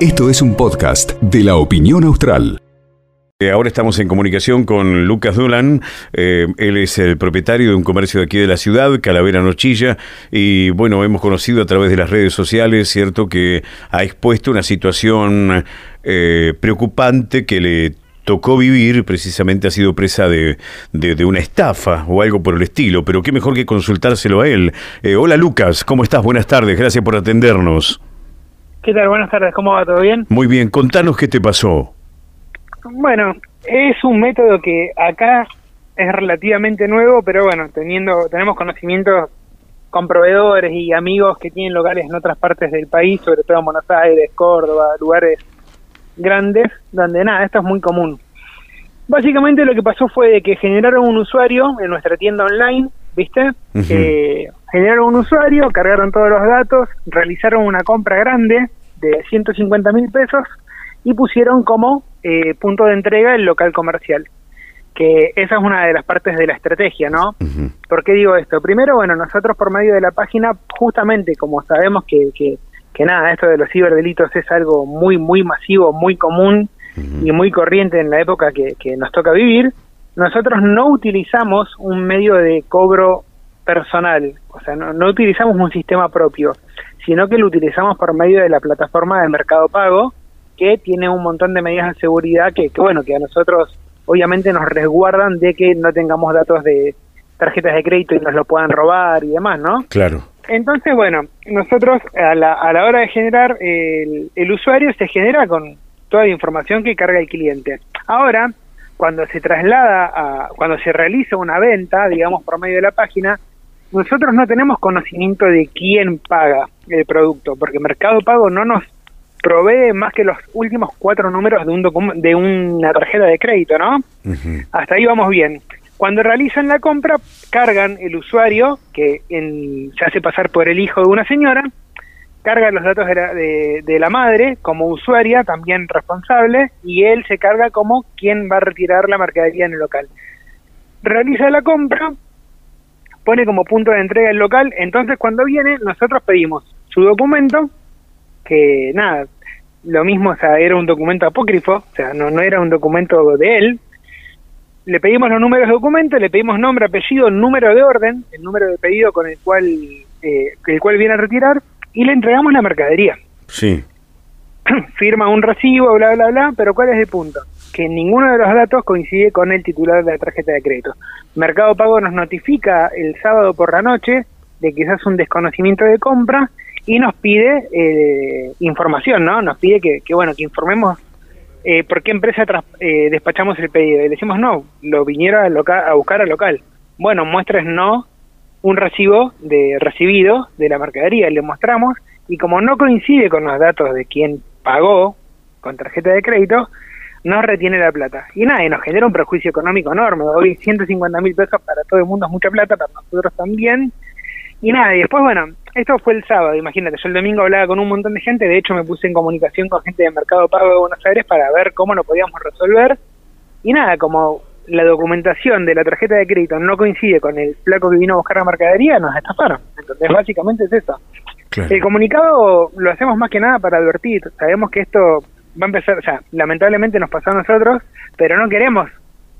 Esto es un podcast de la opinión austral. Eh, Ahora estamos en comunicación con Lucas Dolan. Eh, él es el propietario de un comercio de aquí de la ciudad, Calavera Nochilla. Y bueno, hemos conocido a través de las redes sociales, ¿cierto?, que ha expuesto una situación eh, preocupante que le tocó vivir, precisamente ha sido presa de, de- de una estafa o algo por el estilo. Pero qué mejor que consultárselo a él. Eh, hola Lucas, ¿cómo estás? Buenas tardes, gracias por atendernos. ¿Qué tal? Buenas tardes, ¿cómo va? ¿Todo bien? Muy bien, contanos qué te pasó. Bueno, es un método que acá es relativamente nuevo, pero bueno, teniendo tenemos conocimientos con proveedores y amigos que tienen locales en otras partes del país, sobre todo en Buenos Aires, Córdoba, lugares grandes, donde nada, esto es muy común. Básicamente lo que pasó fue de que generaron un usuario en nuestra tienda online, ¿viste? Eh, generaron un usuario, cargaron todos los datos, realizaron una compra grande de 150 mil pesos y pusieron como eh, punto de entrega el local comercial. Que esa es una de las partes de la estrategia, ¿no? Ujú. ¿Por qué digo esto? Primero, bueno, nosotros por medio de la página, justamente como sabemos que, que, que nada, esto de los ciberdelitos es algo muy, muy masivo, muy común y muy corriente en la época que, que nos toca vivir, nosotros no utilizamos un medio de cobro personal, o sea, no, no utilizamos un sistema propio, sino que lo utilizamos por medio de la plataforma de Mercado Pago, que tiene un montón de medidas de seguridad que, que bueno, que a nosotros obviamente nos resguardan de que no tengamos datos de tarjetas de crédito y nos lo puedan robar y demás, ¿no? Claro. Entonces, bueno, nosotros a la, a la hora de generar el, el usuario se genera con toda la información que carga el cliente. Ahora, cuando se traslada a, cuando se realiza una venta, digamos, por medio de la página, nosotros no tenemos conocimiento de quién paga el producto, porque Mercado Pago no nos provee más que los últimos cuatro números de, un de una tarjeta de crédito, ¿no? Hasta ahí vamos bien. Cuando realizan la compra, cargan el usuario, que en- se hace pasar por el hijo de una señora, carga los datos de la, de, la madre como usuaria, también responsable, y él se carga como quien va a retirar la mercadería en el local. Realiza la compra, pone como punto de entrega el local, entonces cuando viene nosotros pedimos su documento, que nada, lo mismo, o sea, era un documento apócrifo, o sea, no, no era un documento de él, le pedimos los números de documento, le pedimos nombre, apellido, número de orden, el número de pedido con el cual, eh, el cual viene a retirar, y le entregamos la mercadería. Sí. Firma un recibo, bla, bla, bla, pero ¿cuál es el punto? Que ninguno de los datos coincide con el titular de la tarjeta de crédito. Mercado Pago nos notifica el sábado por la noche de que quizás un desconocimiento de compra y nos pide eh, información, ¿no? Nos pide que, que, bueno, que informemos eh, por qué empresa eh, despachamos el pedido. Y decimos, no, lo vinieron a, loca- a buscar al local. Bueno, muestres no un recibo de recibido de la mercadería, le mostramos y como no coincide con los datos de quien pagó con tarjeta de crédito, nos retiene la plata. Y nada, y nos genera un perjuicio económico enorme. Hoy 150 mil pesos para todo el mundo es mucha plata, para nosotros también. Y nada, y después, bueno, esto fue el sábado, imagínate, yo el domingo hablaba con un montón de gente, de hecho me puse en comunicación con gente de Mercado Pago de Buenos Aires para ver cómo lo podíamos resolver. Y nada, como la documentación de la tarjeta de crédito no coincide con el flaco que vino a buscar la mercadería, nos estafaron. Entonces, básicamente es eso. Claro. El comunicado lo hacemos más que nada para advertir. Sabemos que esto va a empezar, o sea, lamentablemente nos pasó a nosotros, pero no queremos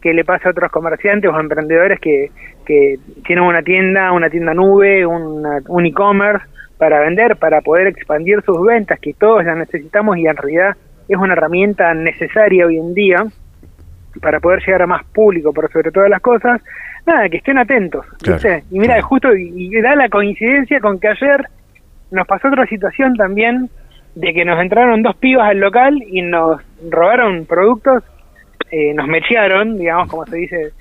que le pase a otros comerciantes o emprendedores que, que tienen una tienda, una tienda nube, una- un e-commerce para vender, para poder expandir sus ventas, que todos las necesitamos y en realidad es una herramienta necesaria hoy en día para poder llegar a más público, por sobre todas las cosas, nada, que estén atentos. Y mira, claro. justo y, y da la coincidencia con que ayer nos pasó otra situación también de que nos entraron dos pibas al local y nos robaron productos, eh, nos mechearon, digamos, como se dice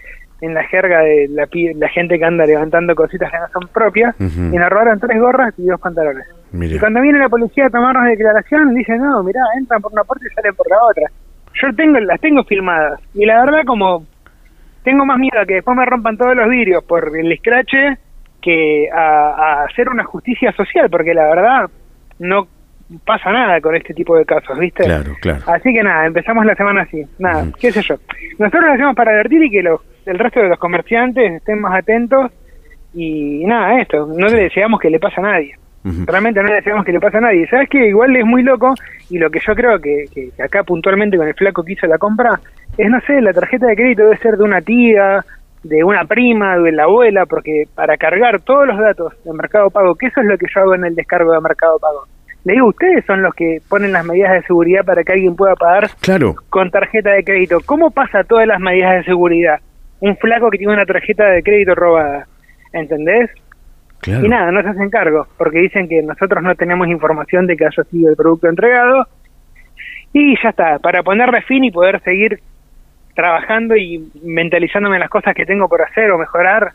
en la jerga de la, la gente que anda levantando cositas que no son propias, y nos robaron tres gorras y dos pantalones. Y cuando viene la policía a tomarnos declaración, dicen, no, mirá, entran por una puerta y salen por la otra. Yo tengo las tengo filmadas. Y la verdad, como tengo más miedo a que después me rompan todos los vidrios por el escrache que a, a hacer una justicia social, porque la verdad no pasa nada con este tipo de casos, ¿viste? Claro, claro. Así que nada, empezamos la semana así. Nada, Ujú. qué sé yo. Nosotros lo hacemos para advertir y que los, el resto de los comerciantes estén más atentos. Y nada, esto, no le deseamos que le pase a nadie. Realmente no le deseamos que le pase a nadie. ¿Sabes que Igual es muy loco y lo que yo creo que, que, acá puntualmente con el flaco que hizo la compra es, no sé, la tarjeta de crédito debe ser de una tía, de una prima, de la abuela, porque para cargar todos los datos de Mercado Pago, que eso es lo que yo hago en el descargo de Mercado Pago. Le digo, ustedes son los que ponen las medidas de seguridad para que alguien pueda pagar claro. con tarjeta de crédito. ¿Cómo pasa todas las medidas de seguridad? Un flaco que tiene una tarjeta de crédito robada. ¿Entendés? Y nada, no se hacen cargo, porque dicen que nosotros no tenemos información de que haya sido el producto entregado. Y ya está, para ponerle fin y poder seguir trabajando y mentalizándome en las cosas que tengo por hacer o mejorar,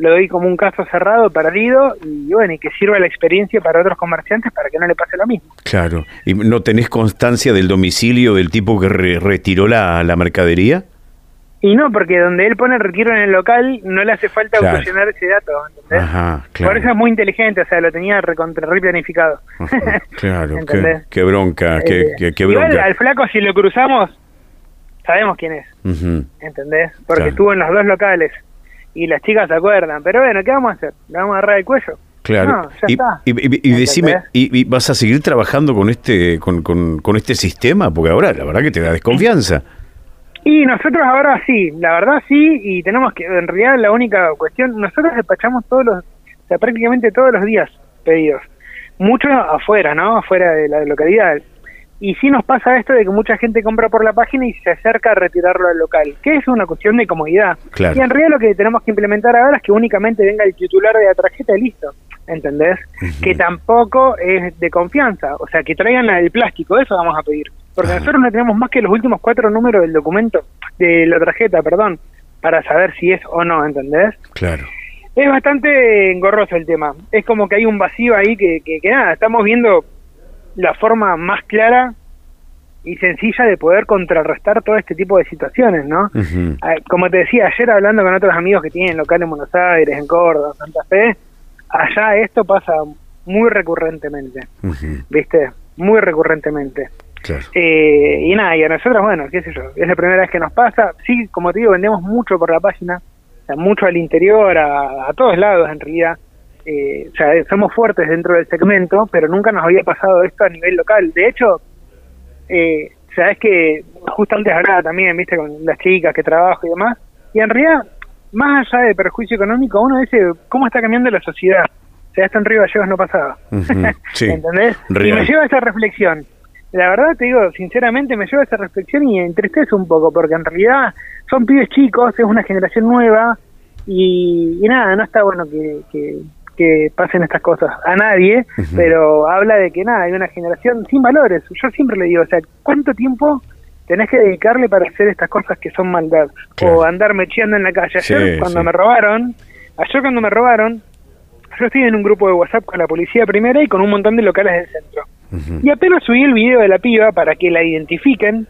lo doy como un caso cerrado, perdido, y bueno, y que sirva la experiencia para otros comerciantes para que no le pase lo mismo. Claro, ¿y no tenés constancia del domicilio del tipo que retiró la, la mercadería? Y no, porque donde él pone retiro en el local, no le hace falta claro. ese dato, ¿entendés? Ajá, claro. Por eso es muy inteligente, o sea, lo tenía recontra planificado. claro, qué, qué, bronca, qué, eh, qué, bronca. Igual al flaco si lo cruzamos, sabemos quién es, ¿entendés? Porque estuvo en los dos locales y las chicas se acuerdan, pero bueno, ¿qué vamos a hacer? ¿Le vamos a agarrar el cuello? Claro. y, y, decime, y, vas a seguir trabajando con este con, con, con este sistema? Porque ahora la verdad que te da desconfianza. Y nosotros ahora sí, la verdad sí, y tenemos que, en realidad la única cuestión, nosotros despachamos todos los, o sea, prácticamente todos los días pedidos, mucho afuera, ¿no? Afuera de la localidad. Y sí nos pasa esto de que mucha gente compra por la página y se acerca a retirarlo al local, que es una cuestión de comodidad. Y en realidad lo que tenemos que implementar ahora es que únicamente venga el titular de la tarjeta y listo, ¿entendés? Que tampoco es de confianza, o sea, que traigan el plástico, eso vamos a pedir. Porque nosotros no tenemos más que los últimos cuatro números del documento, de la tarjeta, perdón, para saber si es o no, ¿entendés? Claro. Es bastante engorroso el tema. Es como que hay un vacío ahí que, que, nada, estamos viendo la forma más clara y sencilla de poder contrarrestar todo este tipo de situaciones, ¿no? Ah, como te decía, ayer hablando con otros amigos que tienen local en Buenos Aires, en Córdoba, Santa Fe, allá esto pasa muy recurrentemente, ¿viste? Muy recurrentemente. Eh, y nada, y a nosotros, bueno, qué sé yo, es la primera vez que nos pasa. Sí, como te digo, vendemos mucho por la página, o sea, mucho al interior, a, todos lados en realidad. Eh, o sea, somos fuertes dentro del segmento, pero nunca nos había pasado esto a nivel local. De hecho, eh, sabes que justo antes hablaba también, viste, con las chicas que trabajo y demás, y en realidad, más allá de perjuicio económico, uno dice cómo está cambiando la sociedad. O sea, esto en Río Gallegos no pasaba. ¿Entendés? Y me lleva a esa reflexión la verdad te digo, sinceramente me lleva a esa reflexión y entristece un poco, porque en realidad son pibes chicos, es una generación nueva y, nada, no está bueno que, que, pasen estas cosas a nadie, pero habla de que nada, hay una generación sin valores. Yo siempre le digo, o sea, ¿cuánto tiempo tenés que dedicarle para hacer estas cosas que son maldad? O andar mecheando en la calle. Ayer cuando me robaron, ayer cuando me robaron, yo estoy en un grupo de WhatsApp con la policía primera y con un montón de locales del centro. Y apenas subí el video de la piba para que la identifiquen,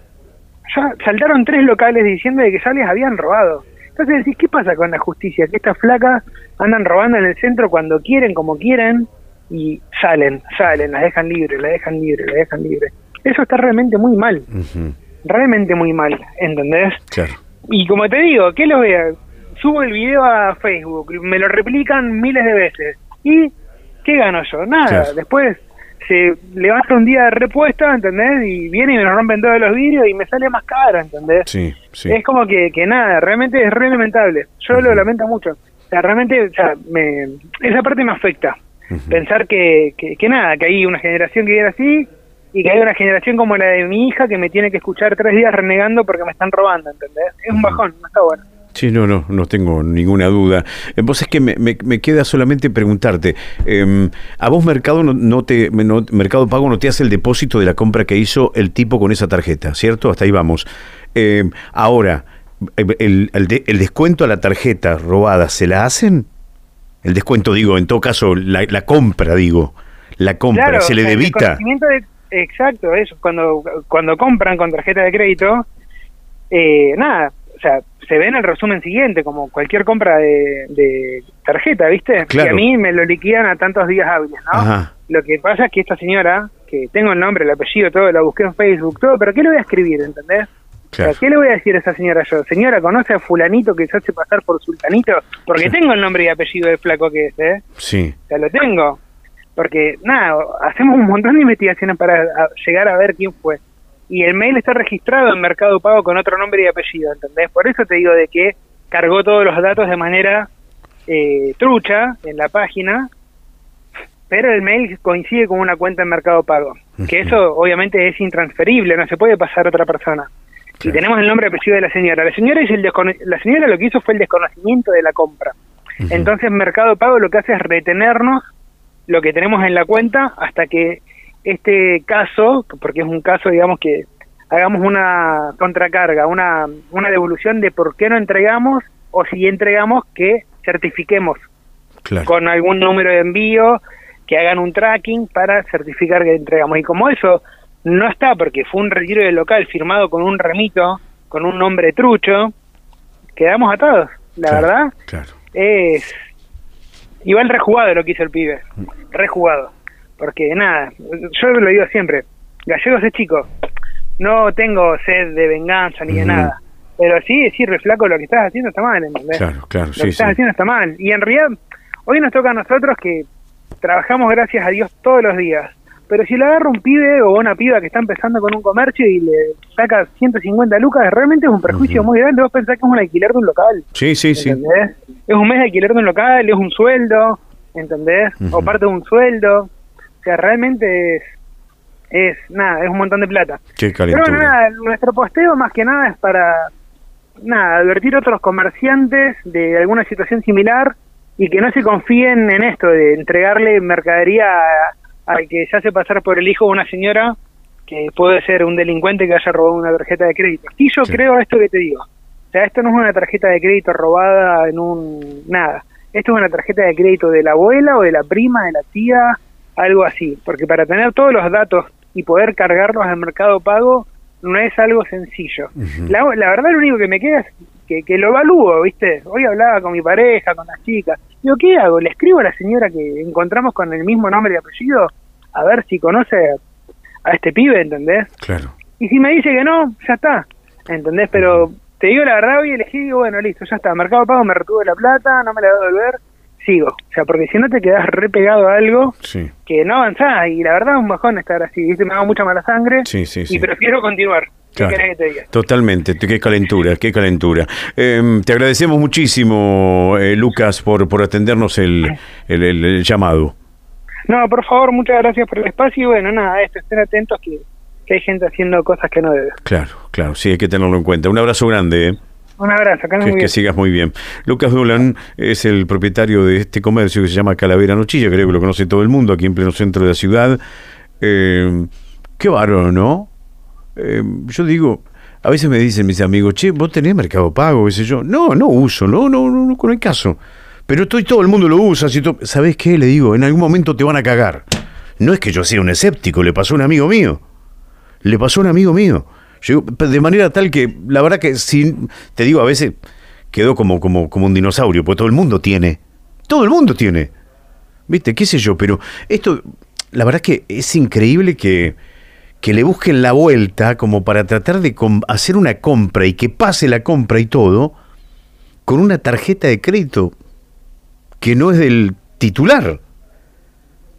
ya saltaron tres locales diciendo de que ya les habían robado. Entonces decís, ¿qué pasa con la justicia? Que estas flacas andan robando en el centro cuando quieren, como quieren, y salen, salen, las dejan libres, las dejan libres, las dejan libres. Eso está realmente muy mal. Realmente muy mal, ¿entendés? Claro. Y como te digo, ¿qué lo vea? Subo el video a Facebook, me lo replican miles de veces. ¿Y qué gano yo? Nada. Después se levanta un día de repuesta, ¿entendés? Y viene y me rompen todos los vidrios y me sale más caro, ¿entendés? Sí, sí. Es como que, que nada, realmente es re lamentable. Yo lo lamento mucho. O sea, realmente, o sea, me, esa parte me afecta. Pensar que, que, que, nada, que hay una generación que viene así y que hay una generación como la de mi hija que me tiene que escuchar tres días renegando porque me están robando, ¿entendés? Es un bajón, no está bueno. Sí, no, no, no tengo ninguna duda. Eh, vos es que me, me, queda solamente preguntarte, em, ¿a vos Mercado no, te, Mercado Pago no te hace el depósito de la compra que hizo el tipo con esa tarjeta, ¿cierto? Hasta ahí vamos. Em, ahora, el, el, descuento a la tarjeta robada, ¿se la hacen? El descuento, digo, en todo caso, la, la compra, digo, la compra, ¿se le debita? exacto, eso, cuando, cuando compran con tarjeta de crédito, eh, nada, o sea, se ve en el resumen siguiente, como cualquier compra de, tarjeta, ¿viste? Y a mí me lo liquidan a tantos días hábiles, ¿no? Lo que pasa es que esta señora, que tengo el nombre, el apellido, todo, la busqué en Facebook, todo, pero ¿qué le voy a escribir, entendés? ¿Qué le voy a decir a esa señora yo? Señora, ¿conoce a fulanito que se hace pasar por sultanito? Porque tengo el nombre y apellido del flaco que es, ¿eh? Sí. O sea, lo tengo. porque nada, hacemos un montón de investigaciones para llegar a ver quién fue. Y el mail está registrado en Mercado Pago con otro nombre y apellido, ¿entendés? Por eso te digo de que cargó todos los datos de manera eh, trucha en la página, pero el mail coincide con una cuenta en Mercado Pago, que eso obviamente es intransferible, no se puede pasar a otra persona. Y tenemos el nombre y apellido de la señora. La señora, es el la señora lo que hizo fue el desconocimiento de la compra. Entonces Mercado Pago lo que hace es retenernos lo que tenemos en la cuenta hasta que este caso, porque es un caso, digamos, que hagamos una contracarga, una, una devolución de por qué no entregamos o si entregamos que certifiquemos con algún número de envío, que hagan un tracking para certificar que entregamos. Y como eso no está porque fue un retiro del local firmado con un remito, con un nombre trucho, quedamos atados. La verdad es igual rejugado lo que hizo el pibe, rejugado. Porque nada, yo lo digo siempre, Gallegos es chico, no tengo sed de venganza ni de nada, pero sí decir, flaco, lo que estás haciendo está mal, Claro, claro, lo que estás haciendo está mal. Y en realidad, hoy nos toca a nosotros que trabajamos gracias a Dios todos los días pero si le agarra un pibe o una piba que está empezando con un comercio y le saca 150 lucas, realmente es un perjuicio muy grande. Vos pensás que es un alquiler de un local. Sí, sí, sí. Es un mes de alquiler de un local, es un sueldo, ¿entendés? O parte de un sueldo. O sea, realmente es, es, nada, es un montón de plata. Qué Pero bueno, nada, nuestro posteo más que nada es para, nada, advertir a otros comerciantes de alguna situación similar y que no se confíen en esto de entregarle mercadería al que se hace pasar por el hijo de una señora que puede ser un delincuente que haya robado una tarjeta de crédito. Y yo creo esto que te digo. O sea, esto no es una tarjeta de crédito robada en un... nada. Esto es una tarjeta de crédito de la abuela o de la prima, de la tía, algo así. Porque para tener todos los datos y poder cargarlos al mercado pago no es algo sencillo. la, la, verdad lo único que me queda es que, que, lo evalúo, ¿viste? Hoy hablaba con mi pareja, con las chicas. Digo, ¿qué hago? ¿Le escribo a la señora que encontramos con el mismo nombre y apellido? a ver si conoce a este pibe, ¿entendés? Claro. Y si me dice que no, ya está, ¿entendés? Pero te digo la verdad, hoy elegí, digo, bueno, listo, ya está, Mercado Pago me retuvo la plata, no me la voy a devolver, sigo. O sea, porque si no te quedas repegado a algo que no avanzás, y la verdad es un bajón estar así, ¿viste? Me hago mucha mala sangre y prefiero continuar. ¿Qué querés que te diga? Totalmente, qué calentura, qué calentura. Em, te agradecemos muchísimo, eh, Lucas, por, por atendernos el, el llamado. No, por favor, muchas gracias por el espacio y bueno, nada, esto, estén atentos que, hay gente haciendo cosas que no debe. Claro, claro, sí, hay que tenerlo en cuenta. Un abrazo grande. ¿eh? Un abrazo, que, muy que sigas muy bien. Lucas Dolan es el propietario de este comercio que se llama Calavera Nochilla, creo que lo conoce todo el mundo aquí en pleno centro de la ciudad. Eh, qué bárbaro, ¿no? Eh, yo digo, a veces me dicen mis amigos, che, vos tenés Mercado Pago, qué sé yo. No, no uso, no, no, no, no, no hay caso. Pero estoy, todo el mundo lo usa. Si ¿Sabés qué? Le digo, en algún momento te van a cagar. No es que yo sea un escéptico, le pasó a un amigo mío. Le pasó a un amigo mío. De manera tal que, la verdad que, si, te digo, a veces quedó como, como, como un dinosaurio, porque todo el mundo tiene. Todo el mundo tiene. ¿Viste? ¿Qué sé yo? Pero esto, la verdad que es increíble que, que le busquen la vuelta como para tratar de hacer una compra y que pase la compra y todo con una tarjeta de crédito que no es del titular.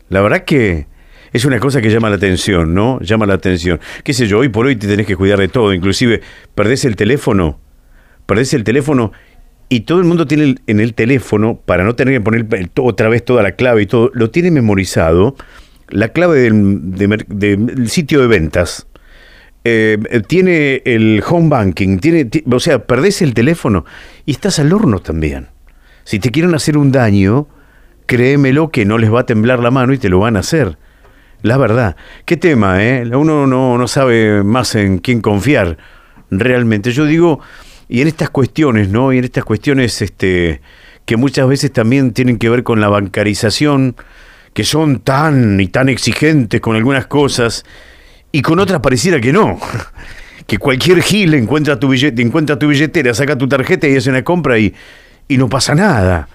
La verdad que es una cosa que llama la atención, ¿no? Llama la atención. Qué sé yo, hoy por hoy te tenés que cuidar de todo, inclusive perdés el teléfono, perdés el teléfono y todo el mundo tiene en el teléfono, para no tener que poner otra vez toda la clave y todo, lo tiene memorizado, la clave del, sitio de ventas. Eh, tiene el home banking, tiene, o sea, perdés el teléfono y estás al horno también. Si te quieren hacer un daño, créemelo que no les va a temblar la mano y te lo van a hacer. La verdad. Qué tema, ¿eh? Uno no, no sabe más en quién confiar realmente. Yo digo, y en estas cuestiones, ¿no? Y en estas cuestiones este, que muchas veces también tienen que ver con la bancarización, que son tan y tan exigentes con algunas cosas, y con otras pareciera que no. Que cualquier gil encuentra tu billete, encuentra tu billetera, saca tu tarjeta y hace una compra y y no pasa nada.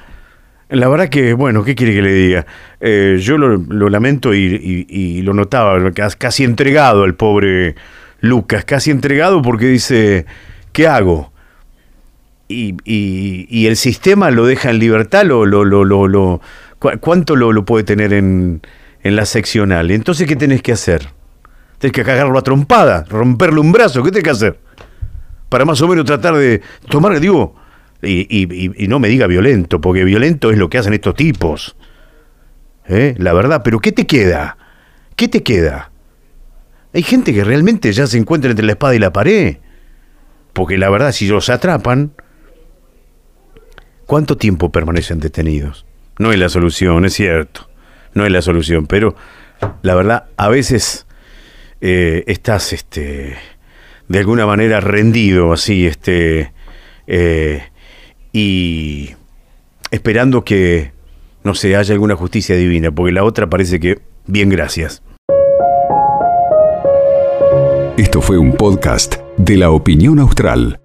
La verdad que, bueno, ¿qué quiere que le diga? Eh, yo lo, lamento y, lo notaba, casi entregado al pobre Lucas, casi entregado porque dice, ¿qué hago? Y, el sistema lo deja en libertad, lo, lo, lo, lo ¿cuánto lo, puede tener en, en la seccional. Entonces, ¿qué tenés que hacer? Tenés que cagarlo a trompada, romperle un brazo, ¿qué tenés que hacer? Para más o menos tratar de tomar, digo, y, y no me diga violento, porque violento es lo que hacen estos tipos. ¿Eh? La verdad, pero ¿qué te queda? ¿Qué te queda? Hay gente que realmente ya se encuentra entre la espada y la pared. Porque la verdad, si los atrapan, ¿cuánto tiempo permanecen detenidos? No es la solución, es cierto. No es la solución, pero la verdad, a veces eh, estás este, de alguna manera rendido, así, este, eh, y esperando que, no se haya alguna justicia divina, porque la otra parece que, bien, gracias. Esto fue un podcast de la opinión austral.